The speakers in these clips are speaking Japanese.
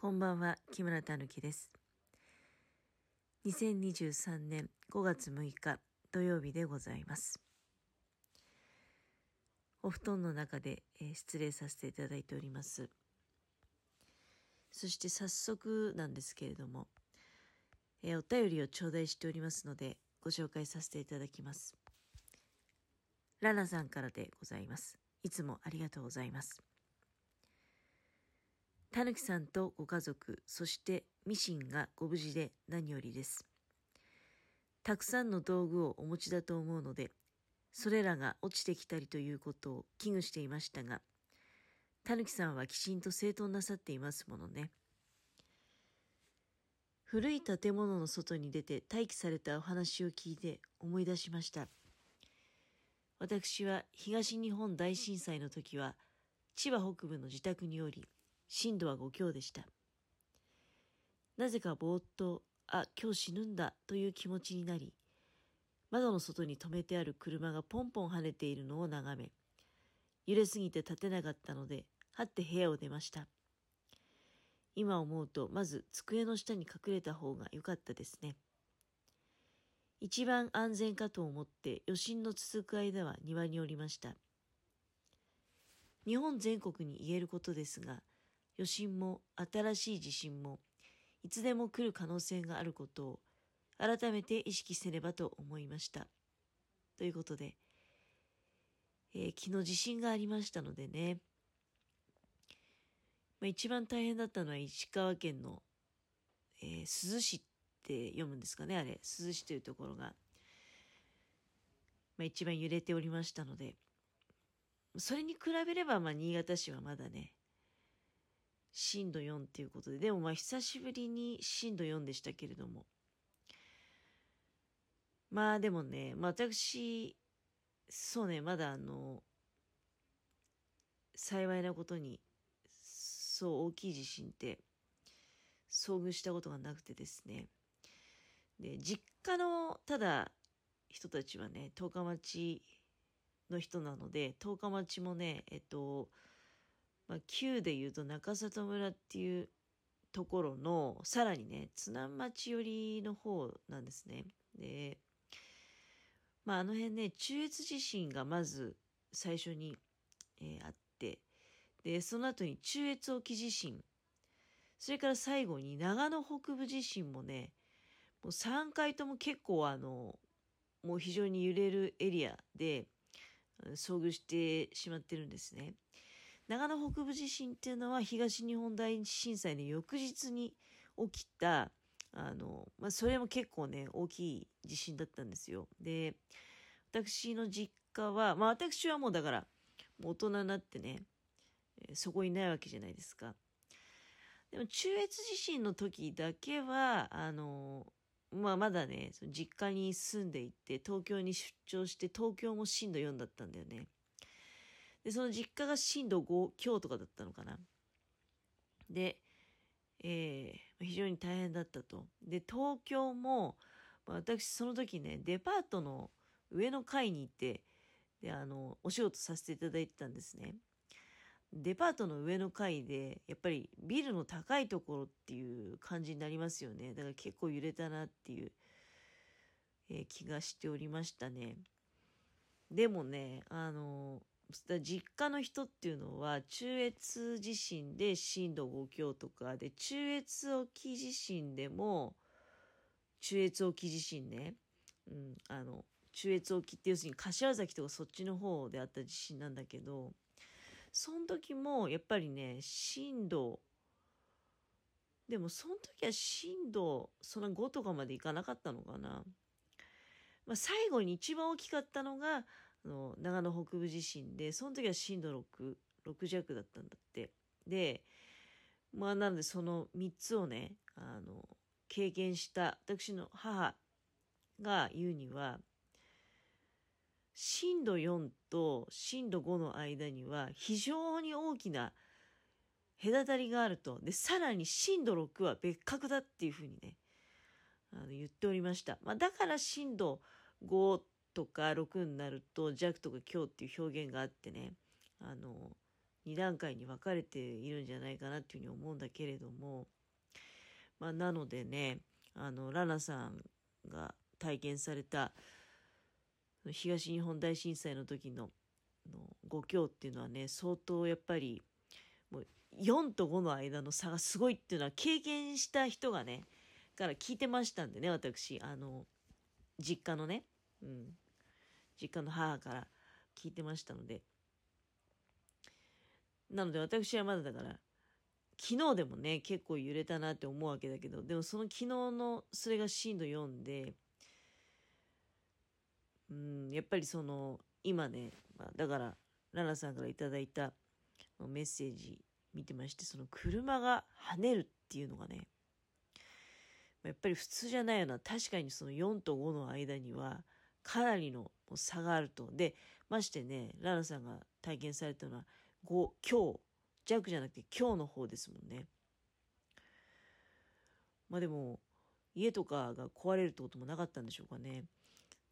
こんばんは、木村たぬきです。2023年5月6日土曜日でございます。お布団の中で、えー失礼させていただいております。そして早速なんですけれども、えーお便りを頂戴しておりますので、ご紹介させていただきます。ラナさんからでございます。いつもありがとうございます。たぬきさんとご家族、そしてミシンがご無事で何よりです。たくさんの道具をお持ちだと思うので、それらが落ちてきたりということを危惧していましたが、たぬきさんはきちんと整頓なさっていますものね。古い建物の外に出て待機されたお話を聞いて思い出しました。私は東日本大震災の時は千葉北部の自宅におり、震度は5強でした。なぜかぼーっと、あ、今日死ぬんだという気持ちになり、窓の外に止めてある車がポンポン跳ねているのを眺め、揺れすぎて立てなかったので、はって部屋を出ました。今思うと、まず机の下に隠れた方が良かったですね。一番安全かと思って余震の続く間は庭におりました。日本全国に言えることですが、余震も新しい地震もいつでも来る可能性があることを改めて意識せねばと思いました。ということで、えー昨日地震がありましたのでね、まあ、一番大変だったのは石川県の、えー珠洲市って読むんですかね、あれ、珠洲市というところが、まあ、一番揺れておりましたので、それに比べれば、まあ、新潟市はまだね、震度4っていうことで、でもまあ久しぶりに震度4でしたけれども。まあでもね、まあ私、そうね、まだあの、幸いなことに、そう大きい地震って遭遇したことがなくてですね。で、実家の、ただ、人たちはね、十日町の人なので、十日町もね、えっと、まあ、旧でいうと中里村っていうところのさらにね津南町寄りの方なんですね。でまああの辺ね中越地震がまず最初に、えーあってでその後に中越沖地震それから最後に長野北部地震もねもう3回とも結構あのもう非常に揺れるエリアで遭遇してしまってるんですね。長野北部地震っていうのは東日本大震災の翌日に起きたあの、まあ、それも結構ね大きい地震だったんですよ。で私の実家はまあ私はもうだから大人になってねそこにないわけじゃないですか。でも中越地震の時だけはあのまあまだねその実家に住んでいて東京に出張して東京も震度4だったんだよね。で、その実家が震度5強とかだったのかな。で、えー非常に大変だったと。で、東京も、私その時ね、デパートの上の階にいて、で、あの、お仕事させていただいてたんですね。デパートの上の階で、やっぱりビルの高いところっていう感じになりますよね。だから結構揺れたなっていう、えー気がしておりましたね。でもね、あの、実家の人っていうのは中越地震で震度5強とかで中越沖地震でも中越沖地震ね、うん、あの中越沖って要するに柏崎とかそっちの方であった地震なんだけどその時もやっぱりね震度でもその時は震度そんな5とかまでいかなかったのかな、まあ、最後に一番大きかったのがあの長野北部地震でその時は震度6 6弱だったんだって。でまあなのでその3つをねあの経験した私の母が言うには震度4と震度5の間には非常に大きな隔たりがあると。でさらに震度6は別格だっていうふうにねあの言っておりました、まあ、だから震度5とか6になると弱とか強っていう表現があってねあの2段階に分かれているんじゃないかなっていうふうに思うんだけれども、まあ、なのでね、あの、ラナさんが体験された東日本大震災の時のの5強っていうのはね、相当やっぱり、もう4と5の間の差がすごいっていうのは経験した人がね、から聞いてましたんでね、私、あの、実家のね、うん、実家の母から聞いてましたので、なので私はまだだから、昨日でもね、結構揺れたなって思うわけだけど、でもその昨日のそれが震度4で、うん、やっぱりその、今ね、まあ、だから、ラナさんからいただいたメッセージ見てまして、その車が跳ねるっていうのがね、やっぱり普通じゃないよな。確かにその4と5の間にはかなりの差があると。で、ましてね、ラナさんが体験されたのは5、強、弱じゃなくて強の方ですもんね。まあでも、家とかが壊れるってこともなかったんでしょうかね。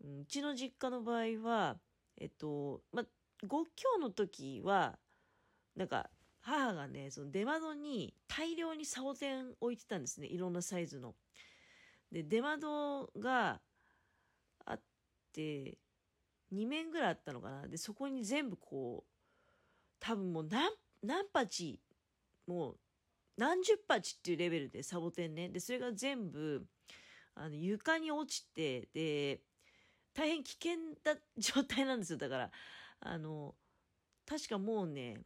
うちの実家の場合は、えっと、まあ、5強の時は、なんか、母がね、その出窓に大量にサボテン置いてたんですね。いろんなサイズの。で、出窓がって、2面ぐらいあったのかな。で、そこに全部こう、多分もう何、何鉢、もう何十鉢っていうレベルでサボテンね。で、それが全部、あの、床に落ちて、で、大変危険な状態なんですよ。だから、あの、確かもうね、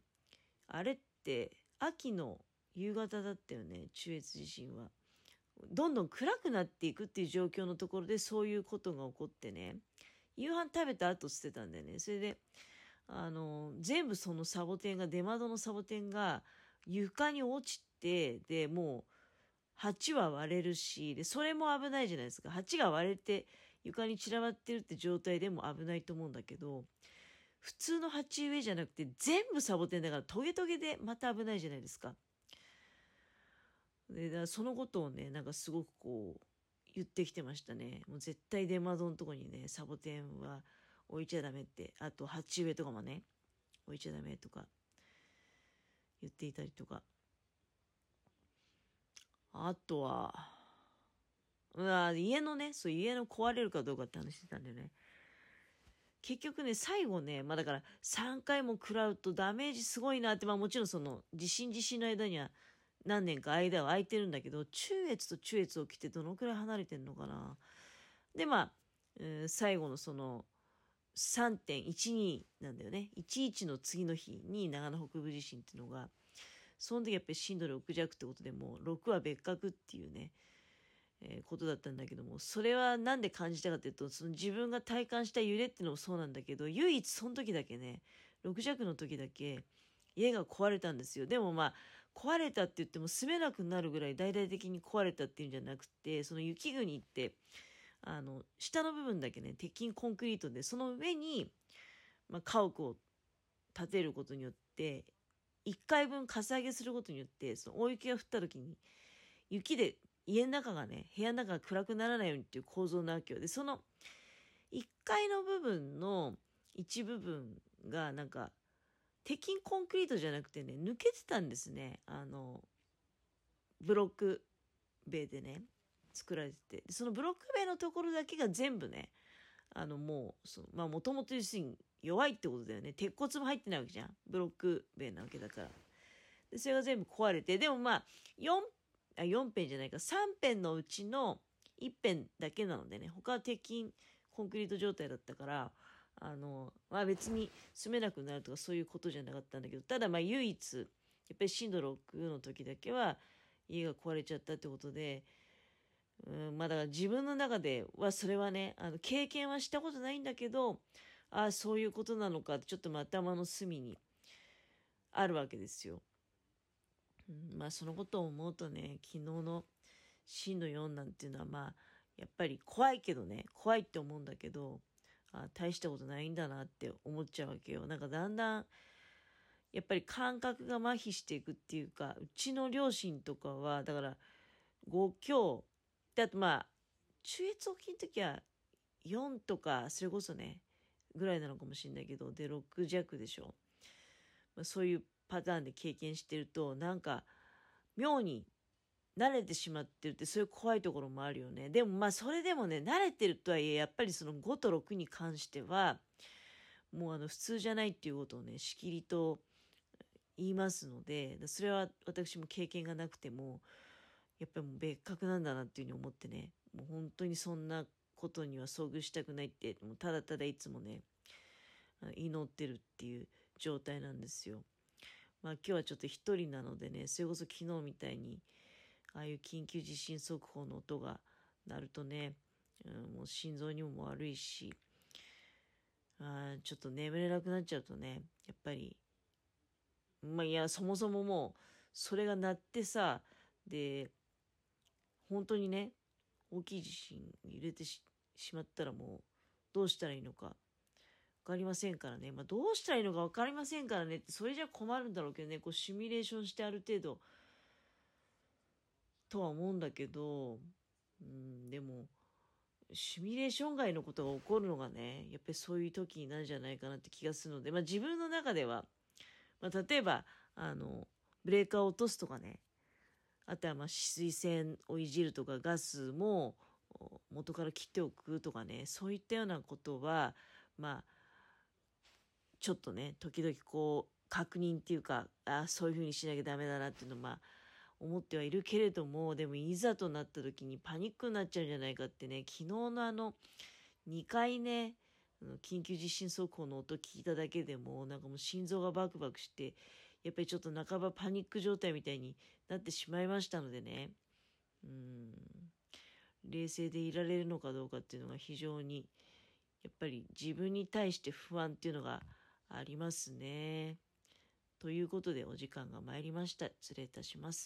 あれって秋の夕方だったよね、中越地震は。どんどん暗くなっていくっていう状況のところでそういうことが起こってね、夕飯食べた後捨てたんだよね。それで、あの、全部そのサボテンが、出窓のサボテンが床に落ちて、で、もう、鉢は割れるし、で、それも危ないじゃないですか。鉢が割れて床に散らばってるって状態でも危ないと思うんだけど、普通の鉢植えじゃなくて全部サボテンだからトゲトゲでまた危ないじゃないですか。で、だそのことをね、なんかすごくこう、言ってきてましたね。もう絶対出窓のとこにね、サボテンは置いちゃダメって。あと、鉢植えとかもね、置いちゃダメとか言っていたりとか。あとは、うわ家のね、そう、家の壊れるかどうかって話してたんでね。結局ね、最後ね、まあだから3回も食らうとダメージすごいなって、まあもちろんその地震地震の間には何年か間は空いてるんだけど、中越と中越起きてどのくらい離れてんのかな。で、まあ、えー、最後のその3.12なんだよね。11の次の日に長野北部地震っていうのが、その時やっぱり震度6弱ってことでもう6は別格っていうね、えー、ことだったんだけども、それはなんで感じたかっていうと、その自分が体感した揺れっていうのもそうなんだけど、唯一その時だけね、6弱の時だけ家が壊れたんですよ。でもまあ、壊れたって言っても住めなくなるぐらい大々的に壊れたっていうんじゃなくて、その雪国って、あの、下の部分だけね、鉄筋コンクリートで、その上に、まあ、家屋を建てることによって、1回分かさ上げすることによって、その大雪が降った時に、雪で家の中がね、部屋の中が暗くならないようにっていう構造なわけよ。で、その1階の部分の一部分がなんか、鉄筋コンクリートじゃなくてね、抜けてたんですね。あの、ブロック塀でね、作られてて。そのブロック塀のところだけが全部ね、あのもう、そのまあもともと要するに弱いってことだよね。鉄骨も入ってないわけじゃん。ブロック塀なわけだから。で、それが全部壊れて、でもまあ、4あ4辺じゃないか3辺のうちの1辺だけなのでね他は鉄筋コンクリート状態だったからあの、まあ、別に住めなくなるとかそういうことじゃなかったんだけどただまあ唯一やっぱり震度6の時だけは家が壊れちゃったってことで、うん、まあだから自分の中ではそれはねあの経験はしたことないんだけどああそういうことなのかちょっと頭の隅にあるわけですよ。うん、まあそのことを思うとね、昨日の震度4なんていうのはまあ、やっぱり怖いけどね、怖いって思うんだけど、あ大したことないんだなって思っちゃうわけよ。なんかだんだん、やっぱり感覚が麻痺していくっていうか、うちの両親とかは、だから5強、であとまあ、中越沖の時は4とか、それこそね、ぐらいなのかもしれないけど、で、6弱でしょ。まあ、そういうパターンで経験してるとなんか妙に慣れてしまってるってそういう怖いところもあるよねでもまあそれでもね慣れてるとはいえやっぱりその5と6に関してはもうあの普通じゃないっていうことをねしきりと言いますのでそれは私も経験がなくてもやっぱりもう別格なんだなっていうふうに思ってねもう本当にそんなことには遭遇したくないってもうただただいつもね祈ってるっていう状態なんですよ。まあ今日はちょっと一人なのでねそれこそ昨日みたいにああいう緊急地震速報の音が鳴るとね、うん、もう心臓にも悪いしあちょっと眠れなくなっちゃうとねやっぱりまあいやそもそももうそれが鳴ってさで本当にね大きい地震に揺れてしまったらもうどうしたらいいのか分かりませんからね、まあ、どうしたらいいのか分かりませんからねそれじゃ困るんだろうけどね。こうシミュレーションしてある程度とは思うんだけど、うん、でもシミュレーション外のことが起こるのがねやっぱりそういう時になるんじゃないかなって気がするので、まあ、自分の中では、まあ、例えばあのブレーカーを落とすとかねあとはまあ止水栓をいじるとかガスも元から切っておくとかねそういったようなことはまあちょっとね時々こう確認っていうかあそういうふうにしなきゃダメだなっていうのまあ思ってはいるけれどもでもいざとなった時にパニックになっちゃうんじゃないかってね昨日のあの2回ね緊急地震速報の音聞いただけでもなんかもう心臓がバクバクしてやっぱりちょっと半ばパニック状態みたいになってしまいましたのでねうん冷静でいられるのかどうかっていうのが非常にやっぱり自分に対して不安っていうのがありますね。ということでお時間が参りました。失礼いたします。